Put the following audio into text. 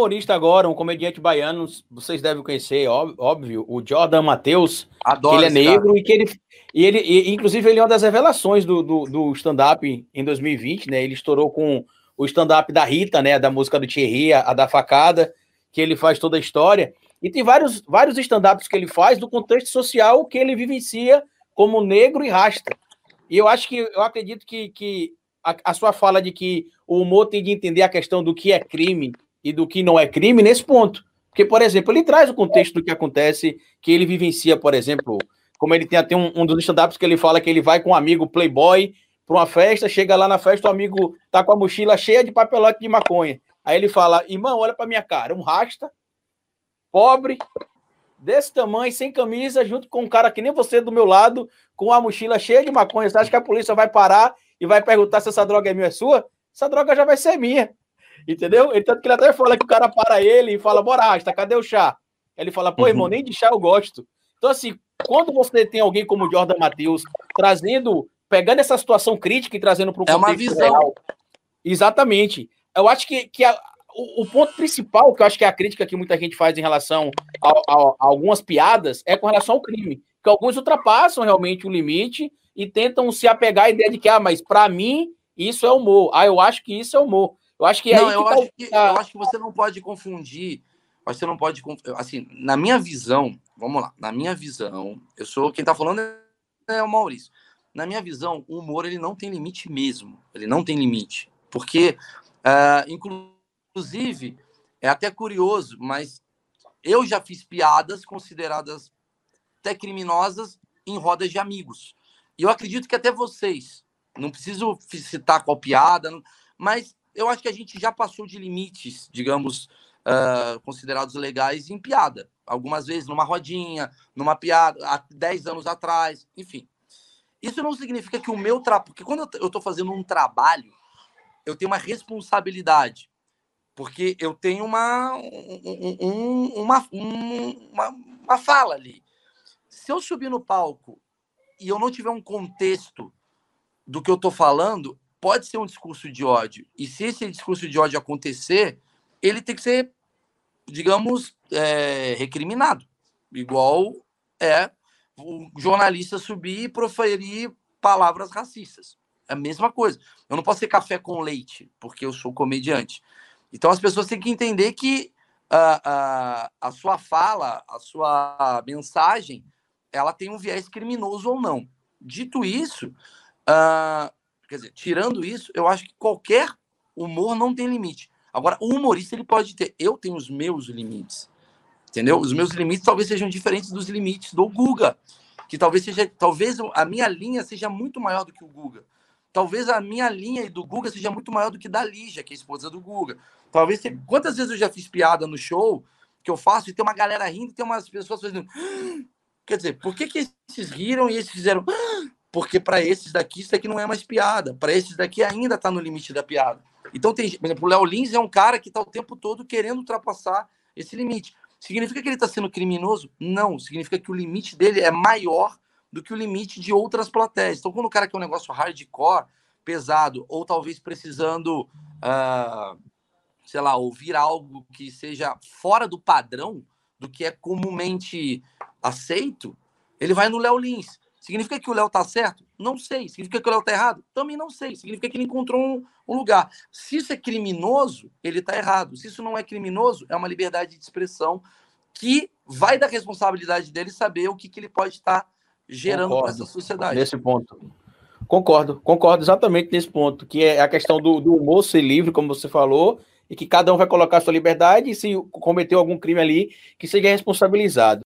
humorista agora, um comediante baiano, vocês devem conhecer, óbvio, o Jordan Matheus. Adoro. Ele é negro cara. e que ele. E ele, e, inclusive, ele é uma das revelações do, do, do stand-up em 2020, né? Ele estourou com o stand-up da Rita, né? Da música do Thierry, a, a da facada, que ele faz toda a história. E tem vários, vários stand-ups que ele faz do contexto social que ele vivencia como negro e rasta. E eu acho que eu acredito que, que a, a, sua fala de que o humor tem de entender a questão do que é crime e do que não é crime nesse ponto. Porque, por exemplo, ele traz o contexto do que acontece, que ele vivencia, por exemplo, como ele tem até um, um dos stand-ups que ele fala que ele vai com um amigo playboy para uma festa, chega lá na festa, o amigo tá com a mochila cheia de papelote de maconha. Aí ele fala, irmão, olha para minha cara, um rasta, pobre, desse tamanho, sem camisa, junto com um cara que nem você do meu lado, com a mochila cheia de maconha. Você acha que a polícia vai parar e vai perguntar se essa droga é minha ou é sua? Essa droga já vai ser minha. Entendeu? Ele, tanto que ele até fala que o cara para ele e fala, bora, Rasta, cadê o chá? Ele fala, pô, irmão, uhum. nem de chá eu gosto. Então, assim, quando você tem alguém como o Jordan Matheus trazendo, pegando essa situação crítica e trazendo para o É uma visão. Real, exatamente. Eu acho que, que a, o, o, ponto principal, que eu acho que é a crítica que muita gente faz em relação a, a, a algumas piadas, é com relação ao crime. Que alguns ultrapassam realmente o limite e tentam se apegar à ideia de que, ah, mas para mim isso é humor. Ah, eu acho que isso é humor. Eu acho que é não, eu, tá acho que, eu acho que você não pode confundir. Você não pode. Assim, na minha visão, vamos lá, na minha visão, eu sou. Quem tá falando é o Maurício. Na minha visão, o humor ele não tem limite mesmo. Ele não tem limite. Porque, uh, inclusive, é até curioso, mas eu já fiz piadas consideradas até criminosas em rodas de amigos. E eu acredito que até vocês, não preciso citar qual piada, mas eu acho que a gente já passou de limites, digamos, uh, considerados legais em piada. Algumas vezes numa rodinha, numa piada, há 10 anos atrás, enfim. Isso não significa que o meu trabalho. Porque quando eu estou fazendo um trabalho, eu tenho uma responsabilidade. Porque eu tenho uma, um, um, uma, um, uma, uma fala ali. Se eu subir no palco e eu não tiver um contexto do que eu estou falando, pode ser um discurso de ódio. E se esse discurso de ódio acontecer, ele tem que ser, digamos, é, recriminado. Igual é o jornalista subir e proferir palavras racistas. É a mesma coisa. Eu não posso ser café com leite, porque eu sou comediante. Então as pessoas têm que entender que a, a, a sua fala, a sua mensagem, ela tem um viés criminoso ou não. Dito isso, uh, Quer dizer, tirando isso, eu acho que qualquer humor não tem limite. Agora, o humorista ele pode ter. Eu tenho os meus limites. Entendeu? Os meus limites talvez sejam diferentes dos limites do Guga. Que talvez seja. Talvez a minha linha seja muito maior do que o Guga. Talvez a minha linha do Guga seja muito maior do que da Lígia, que é a esposa do Guga. Talvez. Quantas vezes eu já fiz piada no show que eu faço e tem uma galera rindo e tem umas pessoas fazendo. Quer dizer, por que, que esses riram e esses fizeram porque para esses daqui isso daqui não é mais piada, para esses daqui ainda está no limite da piada. Então tem, por exemplo, o Léo Lins é um cara que está o tempo todo querendo ultrapassar esse limite. Significa que ele está sendo criminoso? Não, significa que o limite dele é maior do que o limite de outras plateias. Então, quando o cara quer um negócio hardcore, pesado, ou talvez precisando, uh, sei lá, ouvir algo que seja fora do padrão do que é comumente aceito, ele vai no Léo Lins. Significa que o Léo tá certo? Não sei. Significa que o Léo tá errado? Também não sei. Significa que ele encontrou um, um, lugar. Se isso é criminoso, ele tá errado. Se isso não é criminoso, é uma liberdade de expressão que vai da responsabilidade dele saber o que, que ele pode estar tá gerando para essa sociedade. Nesse ponto. Concordo, concordo exatamente nesse ponto, que é a questão do, do humor ser livre, como você falou, e que cada um vai colocar a sua liberdade e se cometeu algum crime ali, que seja responsabilizado.